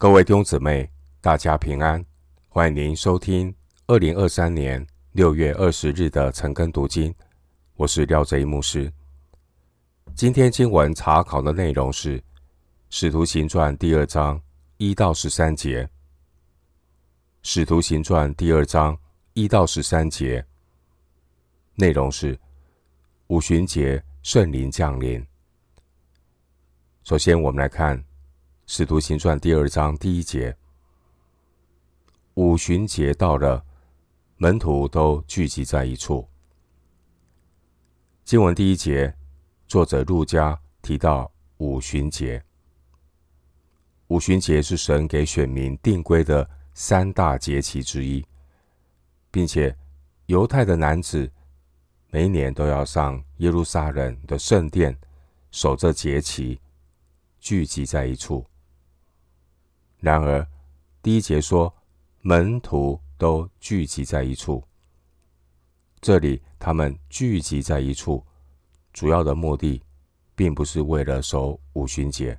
各位弟兄姊妹，大家平安！欢迎您收听二零二三年六月二十日的晨更读经。我是廖哲一牧师。今天经文查考的内容是《使徒行传》第二章一到十三节。《使徒行传》第二章一到十三节内容是五旬节圣灵降临。首先，我们来看。《使徒行传》第二章第一节，五旬节到了，门徒都聚集在一处。经文第一节，作者路加提到五旬节。五旬节是神给选民定规的三大节期之一，并且犹太的男子每年都要上耶路撒冷的圣殿守这节期，聚集在一处。然而，第一节说门徒都聚集在一处。这里他们聚集在一处，主要的目的并不是为了守五旬节，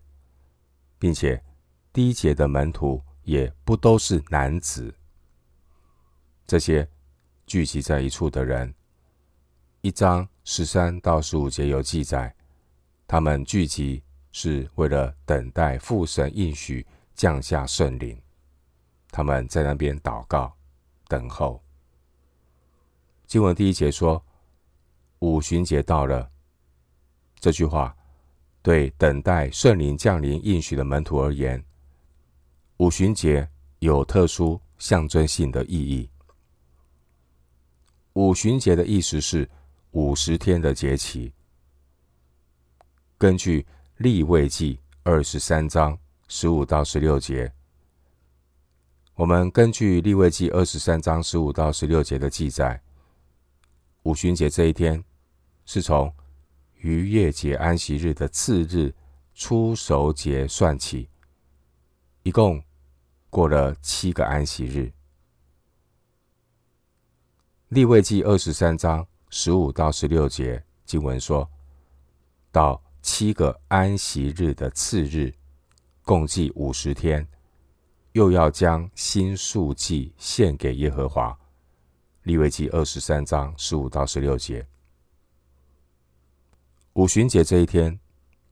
并且第一节的门徒也不都是男子。这些聚集在一处的人，一章十三到十五节有记载，他们聚集是为了等待父神应许。降下圣灵，他们在那边祷告、等候。经文第一节说：“五旬节到了。”这句话对等待圣灵降临应许的门徒而言，五旬节有特殊象征性的意义。五旬节的意思是五十天的节期。根据利未记二十三章。十五到十六节，我们根据利未记二十三章十五到十六节的记载，五旬节这一天是从逾越节安息日的次日初熟节算起，一共过了七个安息日。利未记二十三章十五到十六节经文说，到七个安息日的次日。共计五十天，又要将新素祭献给耶和华。利未记二十三章十五到十六节。五旬节这一天，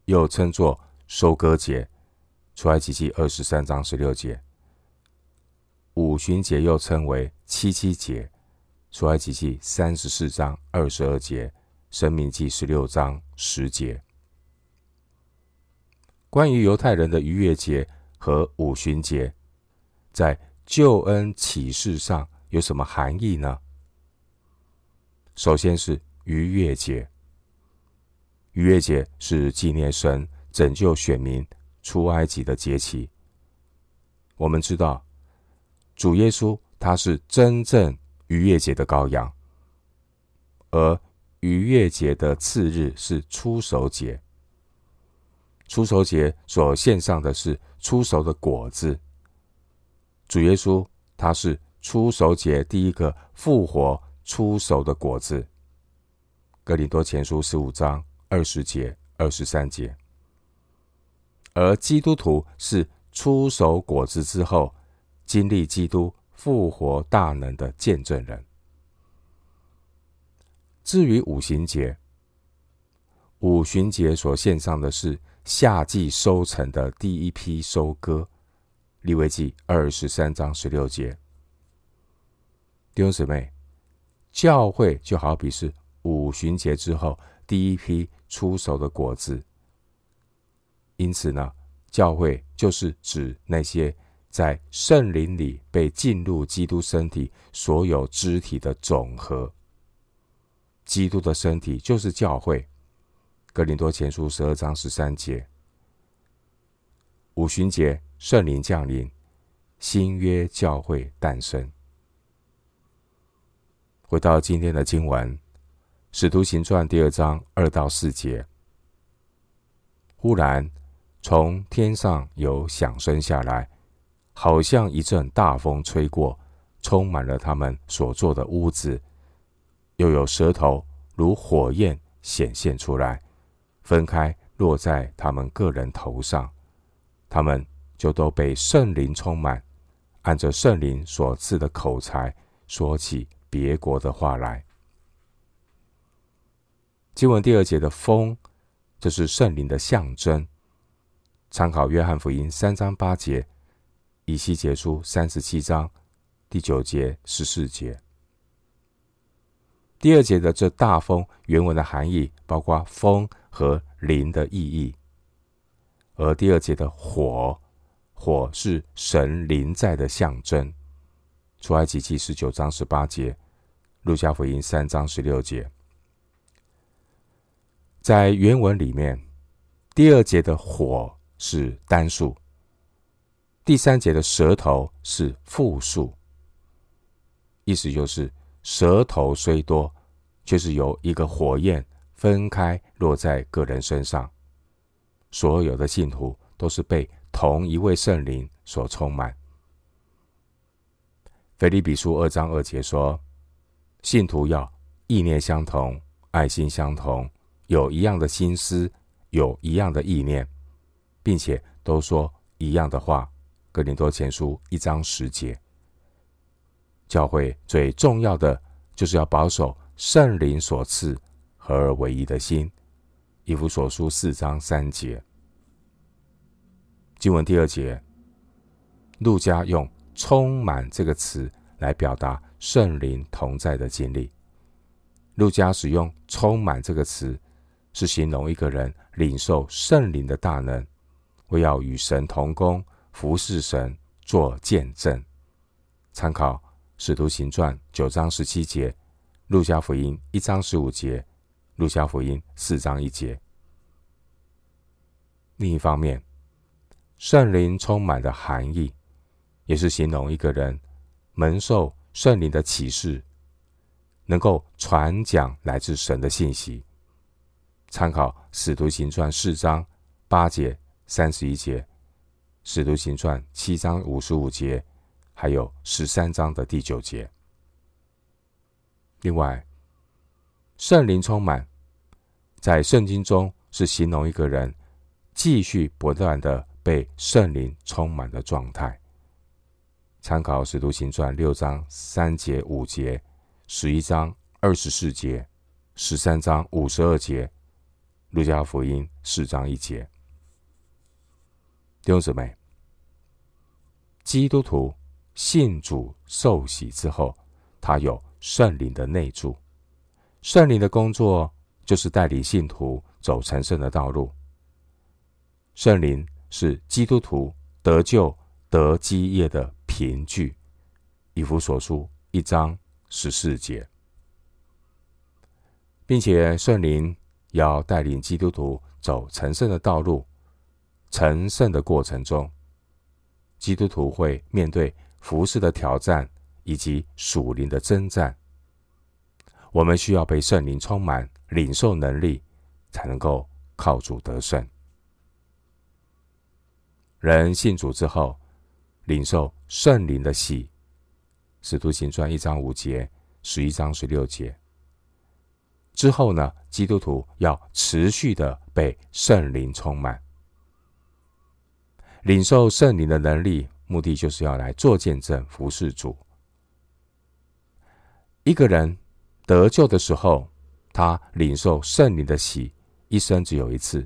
又称作收割节。出埃及记二十三章十六节。五旬节又称为七七节。出埃及记三十四章二十二节。申命记十六章十节。关于犹太人的逾越节和五旬节，在救恩启示上有什么含义呢？首先是逾越节，逾越节是纪念神拯救选民出埃及的节期。我们知道，主耶稣他是真正逾越节的羔羊，而逾越节的次日是初熟节。出熟节所献上的是出熟的果子。主耶稣他是出熟节第一个复活出熟的果子。哥林多前书十五章二十节、二十三节。而基督徒是出熟果子之后，经历基督复活大能的见证人。至于五行节，五旬节所献上的是。夏季收成的第一批收割，利未记二十三章十六节。弟兄姊妹，教会就好比是五旬节之后第一批出熟的果子，因此呢，教会就是指那些在圣灵里被进入基督身体所有肢体的总和。基督的身体就是教会。哥林多前书十二章十三节，五旬节圣灵降临，新约教会诞生。回到今天的经文，《使徒行传》第二章二到四节，忽然从天上有响声下来，好像一阵大风吹过，充满了他们所住的屋子，又有舌头如火焰显现出来。分开落在他们个人头上，他们就都被圣灵充满，按着圣灵所赐的口才，说起别国的话来。经文第二节的风，这是圣灵的象征。参考约翰福音三章八节，以西结书三十七章第九节、十四节。第二节的这大风原文的含义包括风和灵的意义，而第二节的火，火是神灵在的象征。出埃及记十九章十八节，路加福音三章十六节，在原文里面，第二节的火是单数，第三节的舌头是复数，意思就是。舌头虽多，却是由一个火焰分开落在个人身上。所有的信徒都是被同一位圣灵所充满。腓立比书二章二节说：“信徒要意念相同，爱心相同，有一样的心思，有一样的意念，并且都说一样的话。”哥林多前书一章十节。教会最重要的就是要保守圣灵所赐合而为一的心。以弗所书四章三节。经文第二节，路加用“充满”这个词来表达圣灵同在的经历。路加使用“充满”这个词，是形容一个人领受圣灵的大能，为要与神同工，服侍神，做见证。参考。使徒行传九章十七节，路加福音一章十五节，路加福音四章一节。另一方面，圣灵充满的含义，也是形容一个人蒙受圣灵的启示，能够传讲来自神的信息。参考使徒行传四章八节、三十一节，使徒行传七章五十五节。还有十三章的第九节。另外，圣灵充满，在圣经中是形容一个人继续不断的被圣灵充满的状态。参考《使徒行传》六章三节、五节、十一章二十四节、十三章五十二节、《路加福音》四章一节。弟兄姊妹，基督徒。信主受洗之后，他有圣灵的内住。圣灵的工作就是带领信徒走成圣的道路。圣灵是基督徒得救得基业的凭据。以弗所书一章十四节，并且圣灵要带领基督徒走成圣的道路。成圣的过程中，基督徒会面对。服事的挑战以及属灵的征战，我们需要被圣灵充满，领受能力，才能够靠主得胜。人信主之后，领受圣灵的喜，使徒行传一章五节、十一章十六节。之后呢，基督徒要持续的被圣灵充满，领受圣灵的能力。目的就是要来做见证、服侍主。一个人得救的时候，他领受圣灵的喜，一生只有一次，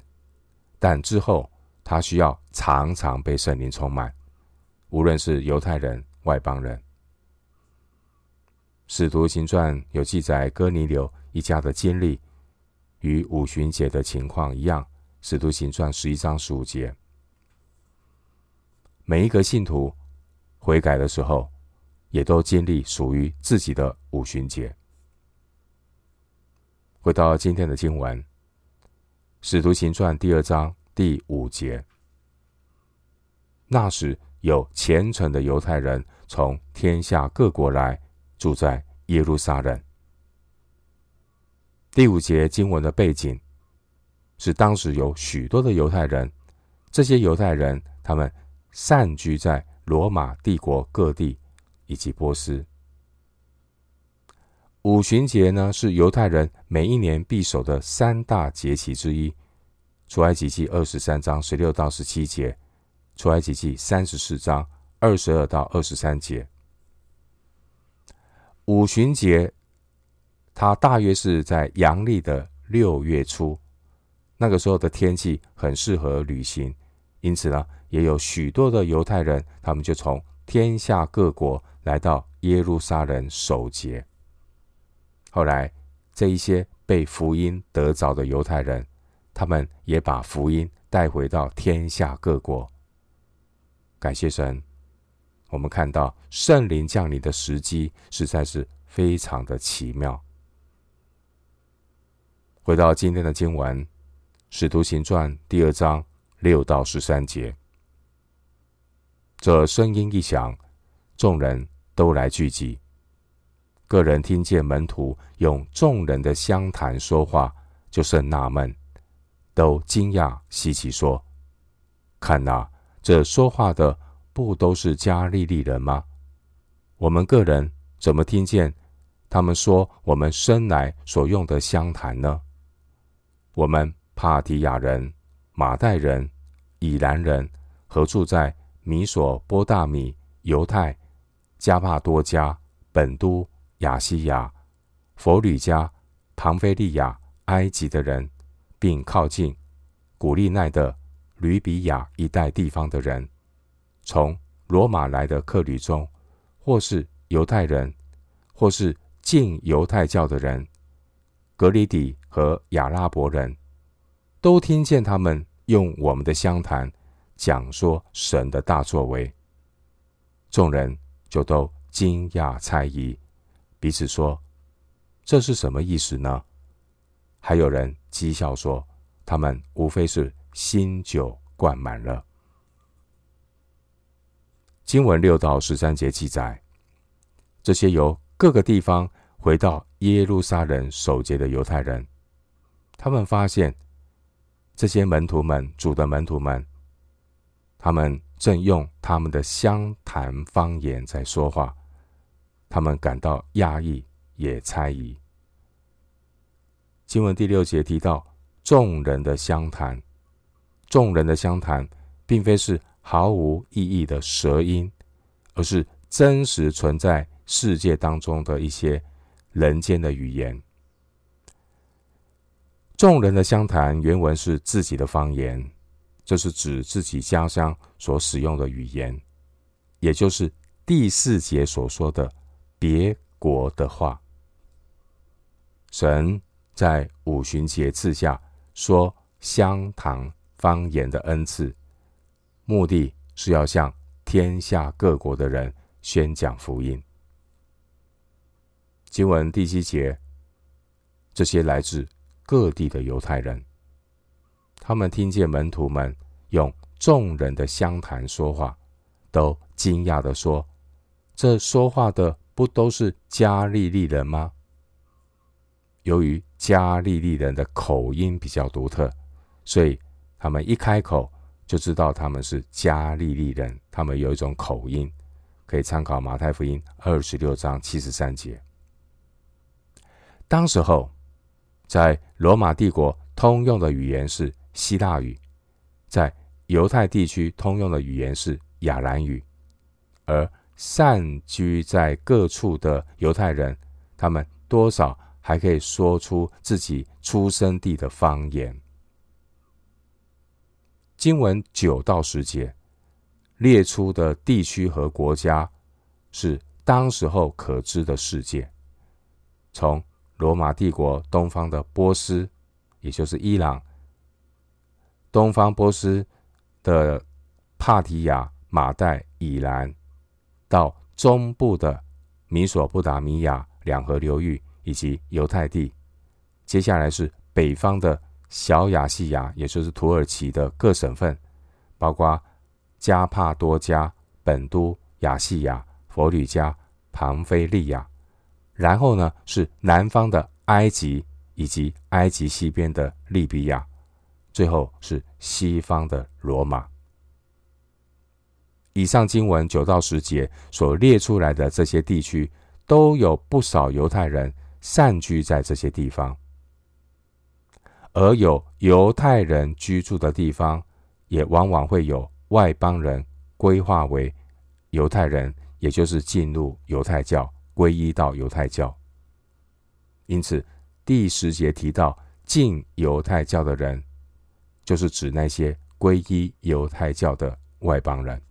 但之后他需要常常被圣灵充满，无论是犹太人、外邦人。使徒行传有记载哥尼流一家的经历，与五旬节的情况一样。使徒行传十一章十五节。每一个信徒悔改的时候，也都经历属于自己的五旬节。回到今天的经文，《使徒行传》第二章第五节。那时有虔诚的犹太人从天下各国来，住在耶路撒冷。第五节经文的背景是当时有许多的犹太人，这些犹太人他们。散居在罗马帝国各地以及波斯。五旬节呢，是犹太人每一年必守的三大节期之一。出埃及记二十三章十六到十七节，出埃及记三十四章二十二到二十三节。五旬节，它大约是在阳历的六月初，那个时候的天气很适合旅行，因此呢，也有许多的犹太人，他们就从天下各国来到耶路撒冷守节。后来，这一些被福音得着的犹太人，他们也把福音带回到天下各国。感谢神，我们看到圣灵降临的时机实在是非常的奇妙。回到今天的经文，《使徒行传》第二章六到十三节，这声音一响，众人都来聚集。个人听见门徒用众人的乡谈说话，就甚纳闷，都惊讶稀奇，说：“看哪！”这说话的不都是加利利人吗？我们个人怎么听见他们说我们生来所用的乡谈呢？我们帕提亚人、马代人、以兰人，和住在米索波大米、犹太、加帕多加、本都、亚西亚、佛吕加、庞菲利亚、埃及的人，并靠近古利奈的。吕比亚一带地方的人，从罗马来的客旅中，或是犹太人，或是敬犹太教的人，格里底和亚拉伯人，都听见他们用我们的相谈讲说神的大作为，众人就都惊讶猜疑，彼此说：“这是什么意思呢？”还有人讥笑说：“他们无非是。”新酒灌满了。经文六到十三节记载，这些由各个地方回到耶路撒冷守节的犹太人，他们发现这些门徒们、主的门徒们，他们正用他们的湘潭方言在说话，他们感到讶异，也猜疑。经文第六节提到众人的相谈。众人的相谈，并非是毫无意义的舌音，而是真实存在世界当中的一些人间的语言。众人的相谈原文是自己的方言，这是指自己家乡所使用的语言，也就是第四节所说的别国的话。神在五旬节赐下说相谈方言的恩赐，目的是要向天下各国的人宣讲福音。经文第七节，这些来自各地的犹太人，他们听见门徒们用众人的相谈说话，都惊讶地说：“这说话的不都是加利利人吗？”由于加利利人的口音比较独特，所以。他们一开口就知道他们是加利利人，他们有一种口音，可以参考马太福音二十六章七十三节。当时候，在罗马帝国通用的语言是希腊语，在犹太地区通用的语言是亚兰语，而散居在各处的犹太人，他们多少还可以说出自己出生地的方言。经文九到十节列出的地区和国家是当时候可知的世界，从罗马帝国东方的波斯，也就是伊朗；东方波斯的帕提亚、马代、以兰，到中部的米索不达米亚两河流域以及犹太地，接下来是北方的。小亚细亚，也就是土耳其的各省份，包括加帕多加、本都、亚细亚、佛吕加、庞菲利亚。然后呢，是南方的埃及以及埃及西边的利比亚。最后是西方的罗马。以上经文九到十节所列出来的这些地区，都有不少犹太人散居在这些地方。而有犹太人居住的地方，也往往会有外邦人归化为犹太人，也就是进入犹太教，皈依到犹太教。因此，第十节提到敬犹太教的人，就是指那些皈依犹太教的外邦人。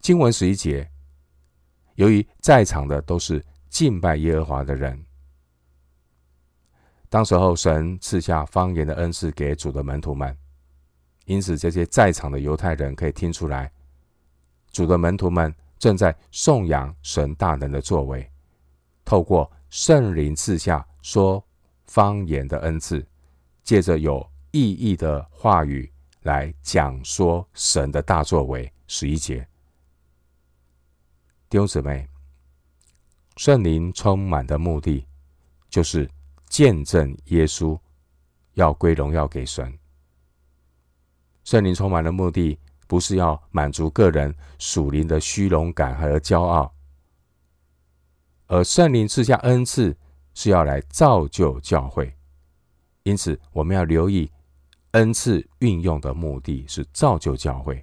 经文十一节，由于在场的都是敬拜耶和华的人，当时候神赐下方言的恩赐给主的门徒们，因此这些在场的犹太人可以听出来，主的门徒们正在颂扬神大能的作为，透过圣灵赐下说方言的恩赐，借着有意义的话语来讲说神的大作为。十一节。弟兄姊妹，圣灵充满的目的，就是见证耶稣要归荣耀给神。圣灵充满的目的，不是要满足个人属灵的虚荣感和骄傲，而圣灵赐下恩赐，是要来造就教会。因此，我们要留意恩赐运用的目的是造就教会。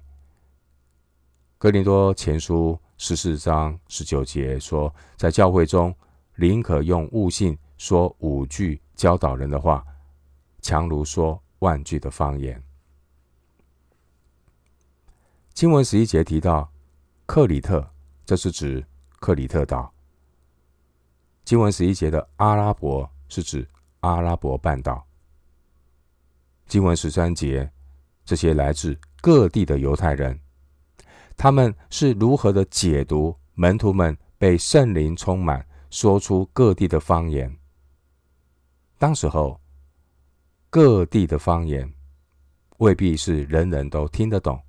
哥林多前书。十四章十九节说，在教会中，宁可用悟性说五句教导人的话，强如说万句的方言。经文十一节提到克里特，这是指克里特岛。经文十一节的阿拉伯是指阿拉伯半岛。经文十三节，这些来自各地的犹太人。他们是如何的解读门徒们被圣灵充满，说出各地的方言？当时候，各地的方言未必是人人都听得懂，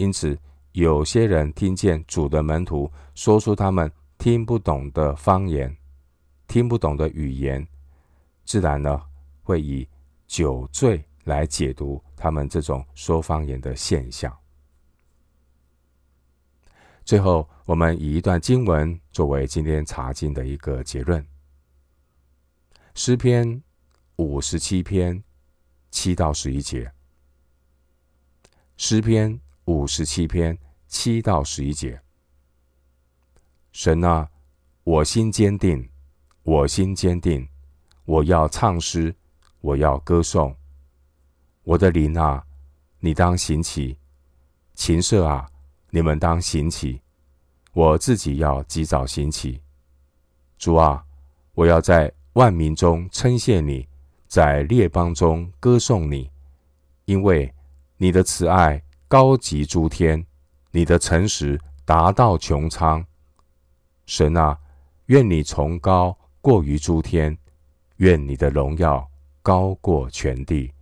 因此有些人听见主的门徒说出他们听不懂的方言、听不懂的语言，自然呢会以酒醉来解读他们这种说方言的现象。最后，我们以一段经文作为今天查经的一个结论：诗篇五十七篇七到十一节。诗篇五十七篇七到十一节。神啊，我心坚定，我心坚定，我要唱诗，我要歌颂。我的灵啊，你当行起；琴瑟啊。你们当行起，我自己要及早行起。主啊，我要在万民中称谢你，在列邦中歌颂你，因为你的慈爱高级诸天，你的诚实达到穹苍。神啊，愿你崇高过于诸天，愿你的荣耀高过全地。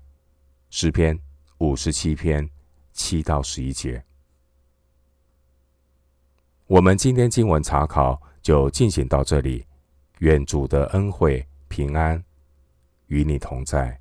诗篇五十七篇七到十一节。我们今天经文查考就进行到这里，愿主的恩惠平安与你同在。